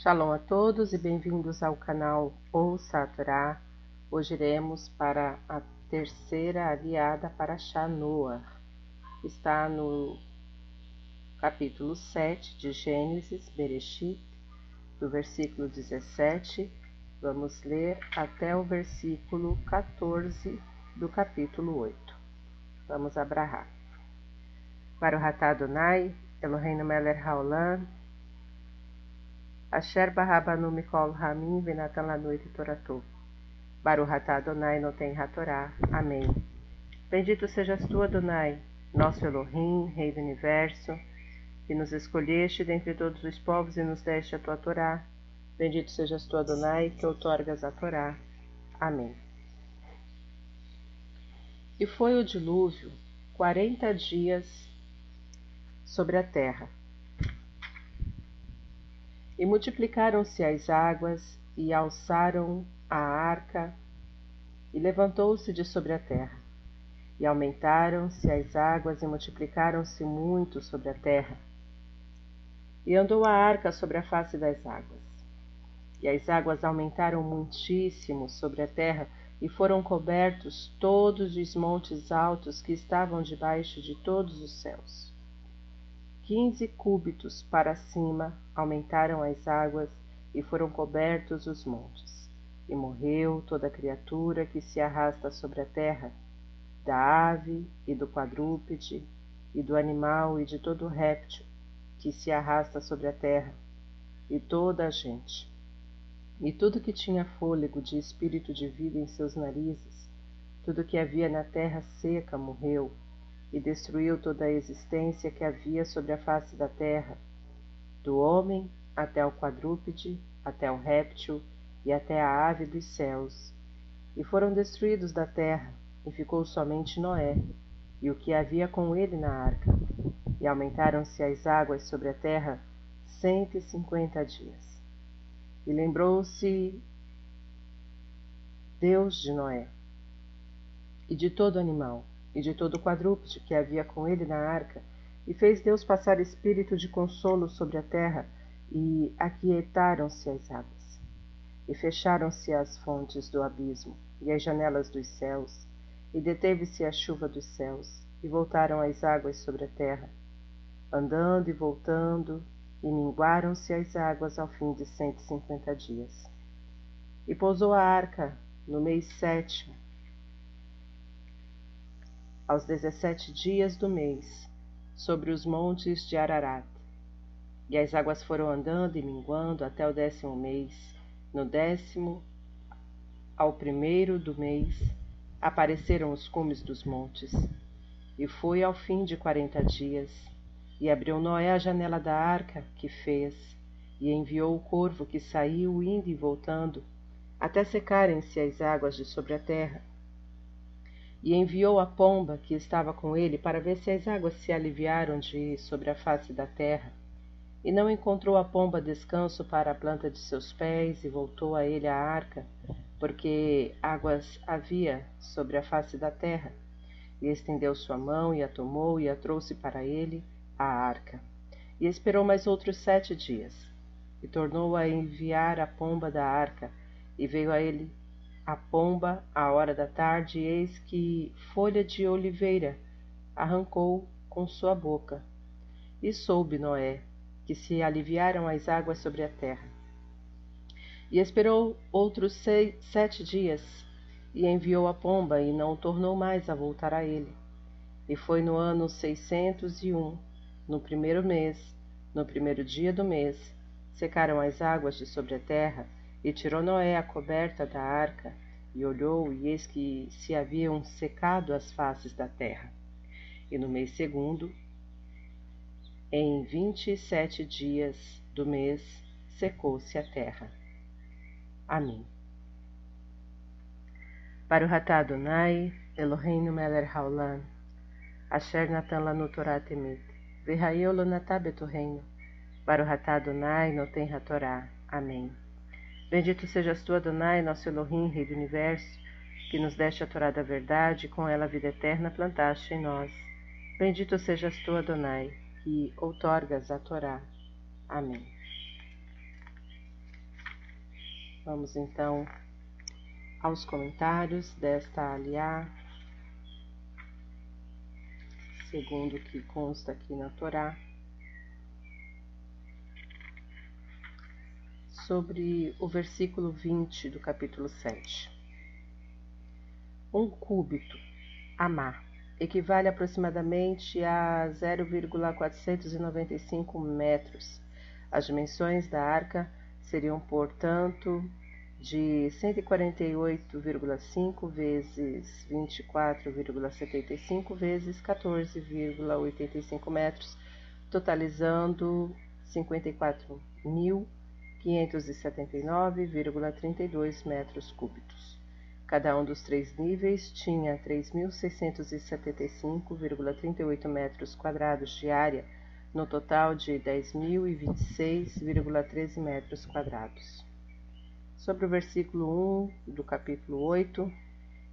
Shalom a todos e bem-vindos ao canal Ouça a Torá. Hoje iremos para a terceira aliada para Shanoah. Está no capítulo 7 de Gênesis, Bereshit, do versículo 17. Vamos ler até o versículo 14 do capítulo 8. Vamos abrahar. Para o Ratá Adonai, Eloheinu Meler Haolam, Asher Barrabanu Mikol Ramin Venatan Lanoit Toratô. Baruch Atah Adonai Noten Hatorá. Amém. Bendito sejas tu, Adonai, nosso Elohim, Rei do Universo, que nos escolheste dentre todos os povos e nos deste a tua Torá. Bendito sejas tu, Adonai, que outorgas a Torá. Amém. E foi o dilúvio quarenta dias sobre a terra e multiplicaram-se as águas, e alçaram a arca, e levantou-se de sobre a terra. E aumentaram-se as águas, e multiplicaram-se muito sobre a terra. E andou a arca sobre a face das águas. E as águas aumentaram muitíssimo sobre a terra, e foram cobertos todos os montes altos que estavam debaixo de todos os céus quinze cúbitos para cima aumentaram as águas e foram cobertos os montes. E morreu toda criatura que se arrasta sobre a terra, da ave e do quadrúpede, e do animal e de todo réptil que se arrasta sobre a terra, e toda a gente. E tudo que tinha fôlego de espírito de vida em seus narizes, tudo que havia na terra seca morreu, e destruiu toda a existência que havia sobre a face da terra, do homem até o quadrúpede, até o réptil e até a ave dos céus. E foram destruídos da terra, e ficou somente Noé, e o que havia com ele na arca. E aumentaram-se as águas sobre a terra cento e cinquenta dias. E lembrou-se Deus de Noé e de todo animal e de todo o quadrúpede que havia com ele na arca, e fez Deus passar espírito de consolo sobre a terra, e aquietaram-se as águas. E fecharam-se as fontes do abismo, e as janelas dos céus, e deteve-se a chuva dos céus, e voltaram as águas sobre a terra, andando e voltando, e minguaram-se as águas ao fim de cento e cinquenta dias. E pousou a arca no mês sétimo, aos dezessete dias do mês, sobre os montes de Ararat. E as águas foram andando e minguando até o décimo mês. No décimo ao primeiro do mês apareceram os cumes dos montes. E foi ao fim de quarenta dias, e abriu Noé a janela da arca que fez, e enviou o corvo que saiu indo e voltando, até secarem-se as águas de sobre a terra e enviou a pomba que estava com ele para ver se as águas se aliviaram de sobre a face da terra. E não encontrou a pomba descanso para a planta de seus pés, e voltou a ele a arca, porque águas havia sobre a face da terra. E estendeu sua mão, e a tomou, e a trouxe para ele, a arca. E esperou mais outros sete dias, e tornou a enviar a pomba da arca, e veio a ele a pomba, à hora da tarde, eis que folha de oliveira arrancou com sua boca. E soube Noé que se aliviaram as águas sobre a terra. E esperou outros seis, sete dias, e enviou a pomba, e não tornou mais a voltar a ele. E foi no ano seiscentos e um, no primeiro mês, no primeiro dia do mês, secaram as águas de sobre a terra, e tirou Noé a coberta da arca, e olhou, e eis que se haviam secado as faces da terra. E no mês segundo, em vinte e sete dias do mês, secou-se a terra. Amém. Para o Ratá Adonai, Eloheinu Meler Haolam, Asher Natan Lanu Torah Temet, Betorreino, para o Ratá Adonai, Noten Hatorá. Amém. Bendito sejas tu, Adonai, nosso Elohim, Rei do Universo, que nos deste a Torá da verdade e com ela a vida eterna plantaste em nós. Bendito sejas tu, Adonai, que outorgas a Torá. Amém. Vamos então aos comentários desta aliá, segundo o que consta aqui na Torá, sobre o versículo 20 do capítulo 7. Um cúbito, amar, equivale aproximadamente a 0,495 metros. As dimensões da arca seriam, portanto, de 148,5 vezes 24,75 vezes 14,85 metros, totalizando 54.579,32 metros cúbicos. Cada um dos três níveis tinha 3.675,38 metros quadrados de área, no total de 10.026,13 metros quadrados sobre o versículo 1 do capítulo 8.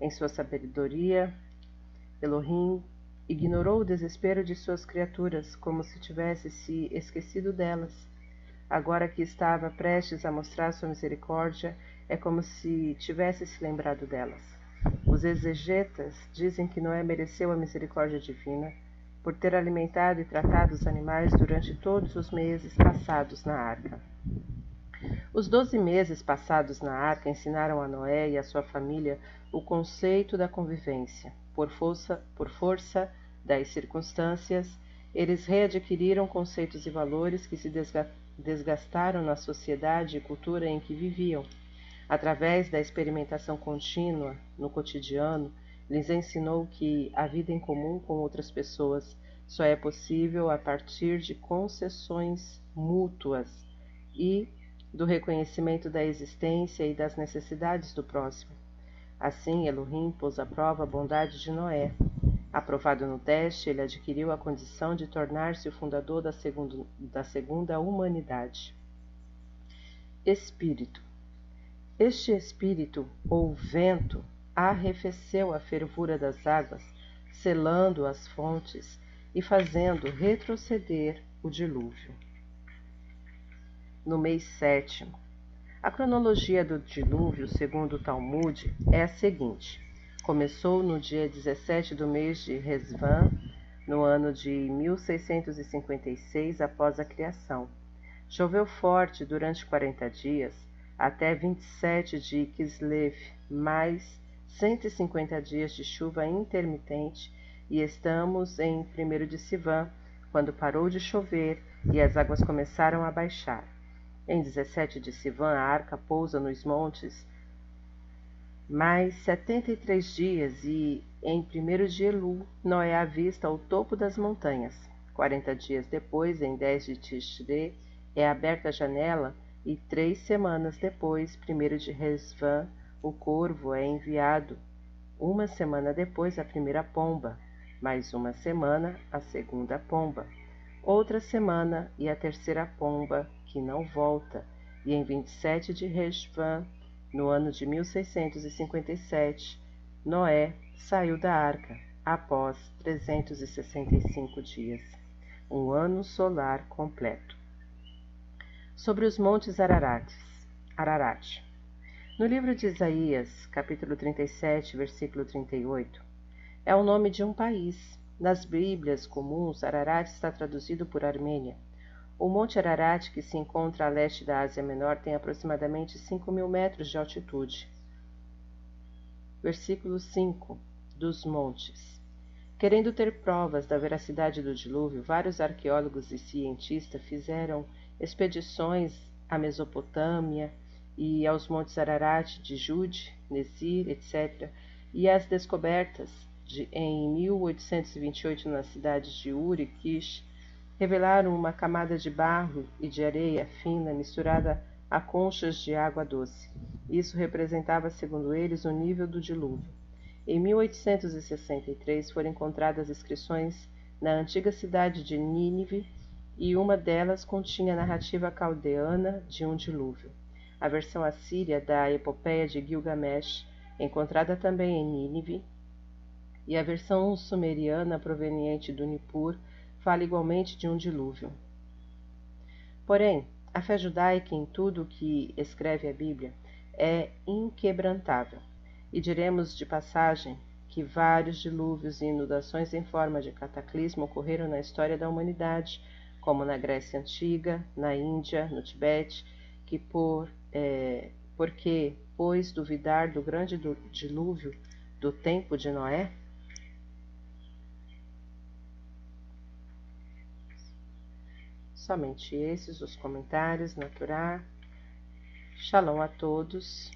Em sua sabedoria, Elohim ignorou o desespero de suas criaturas, como se tivesse se esquecido delas. Agora que estava prestes a mostrar sua misericórdia, é como se tivesse se lembrado delas. Os exegetas dizem que Noé mereceu a misericórdia divina por ter alimentado e tratado os animais durante todos os meses passados na arca. Os doze meses passados na arca ensinaram a Noé e a sua família o conceito da convivência. Por força, por força das circunstâncias, eles readquiriram conceitos e valores que se desgastaram na sociedade e cultura em que viviam. Através da experimentação contínua no cotidiano, lhes ensinou que a vida em comum com outras pessoas só é possível a partir de concessões mútuas e do reconhecimento da existência e das necessidades do próximo. Assim, Elohim pôs à prova a bondade de Noé. Aprovado no teste, ele adquiriu a condição de tornar-se o fundador da, segundo, da segunda humanidade. Espírito. Este espírito, ou vento, arrefeceu a fervura das águas, selando as fontes e fazendo retroceder o dilúvio no mês sétimo. A cronologia do dilúvio, segundo o Talmud, é a seguinte: começou no dia 17 do mês de Resvan, no ano de 1656 após a criação. Choveu forte durante 40 dias, até 27 de Kislev, mais 150 dias de chuva intermitente, e estamos em 1 de Sivan, quando parou de chover e as águas começaram a baixar. Em 17 de Sivan, a arca pousa nos montes mais 73 dias e, em 1 de Elu, Noé avista o topo das montanhas. 40 dias depois, em 10 de Tishre, é aberta a janela e três semanas depois, 1 de Resvan, o corvo é enviado. Uma semana depois, a primeira pomba. Mais uma semana, a segunda pomba. Outra semana e a terceira pomba que não volta, e em 27 de Rejvan, no ano de 1657, Noé saiu da arca após 365 dias, um ano solar completo. Sobre os montes Ararates, Ararat. No livro de Isaías, capítulo 37, versículo 38, é o nome de um país. Nas Bíblias comuns, Ararat está traduzido por Armênia. O Monte Ararat, que se encontra a leste da Ásia Menor, tem aproximadamente 5 mil metros de altitude. Versículo 5 dos Montes. Querendo ter provas da veracidade do dilúvio, vários arqueólogos e cientistas fizeram expedições à Mesopotâmia e aos Montes Ararat de Jude, Nesir, etc., e as descobertas de, em 1828 nas cidades de Uri, Kish, revelaram uma camada de barro e de areia fina misturada a conchas de água doce. Isso representava, segundo eles, o nível do dilúvio. Em 1863 foram encontradas inscrições na antiga cidade de Nínive e uma delas continha a narrativa caldeana de um dilúvio. A versão assíria da epopeia de Gilgamesh, encontrada também em Nínive, e a versão sumeriana proveniente do Nippur, fala igualmente de um dilúvio. Porém, a fé judaica em tudo o que escreve a Bíblia é inquebrantável. E diremos de passagem que vários dilúvios e inundações em forma de cataclismo ocorreram na história da humanidade, como na Grécia Antiga, na Índia, no Tibete, que por, é, porque, pois, duvidar do grande dilúvio do tempo de Noé? Somente esses os comentários na Torá. Shalom a todos.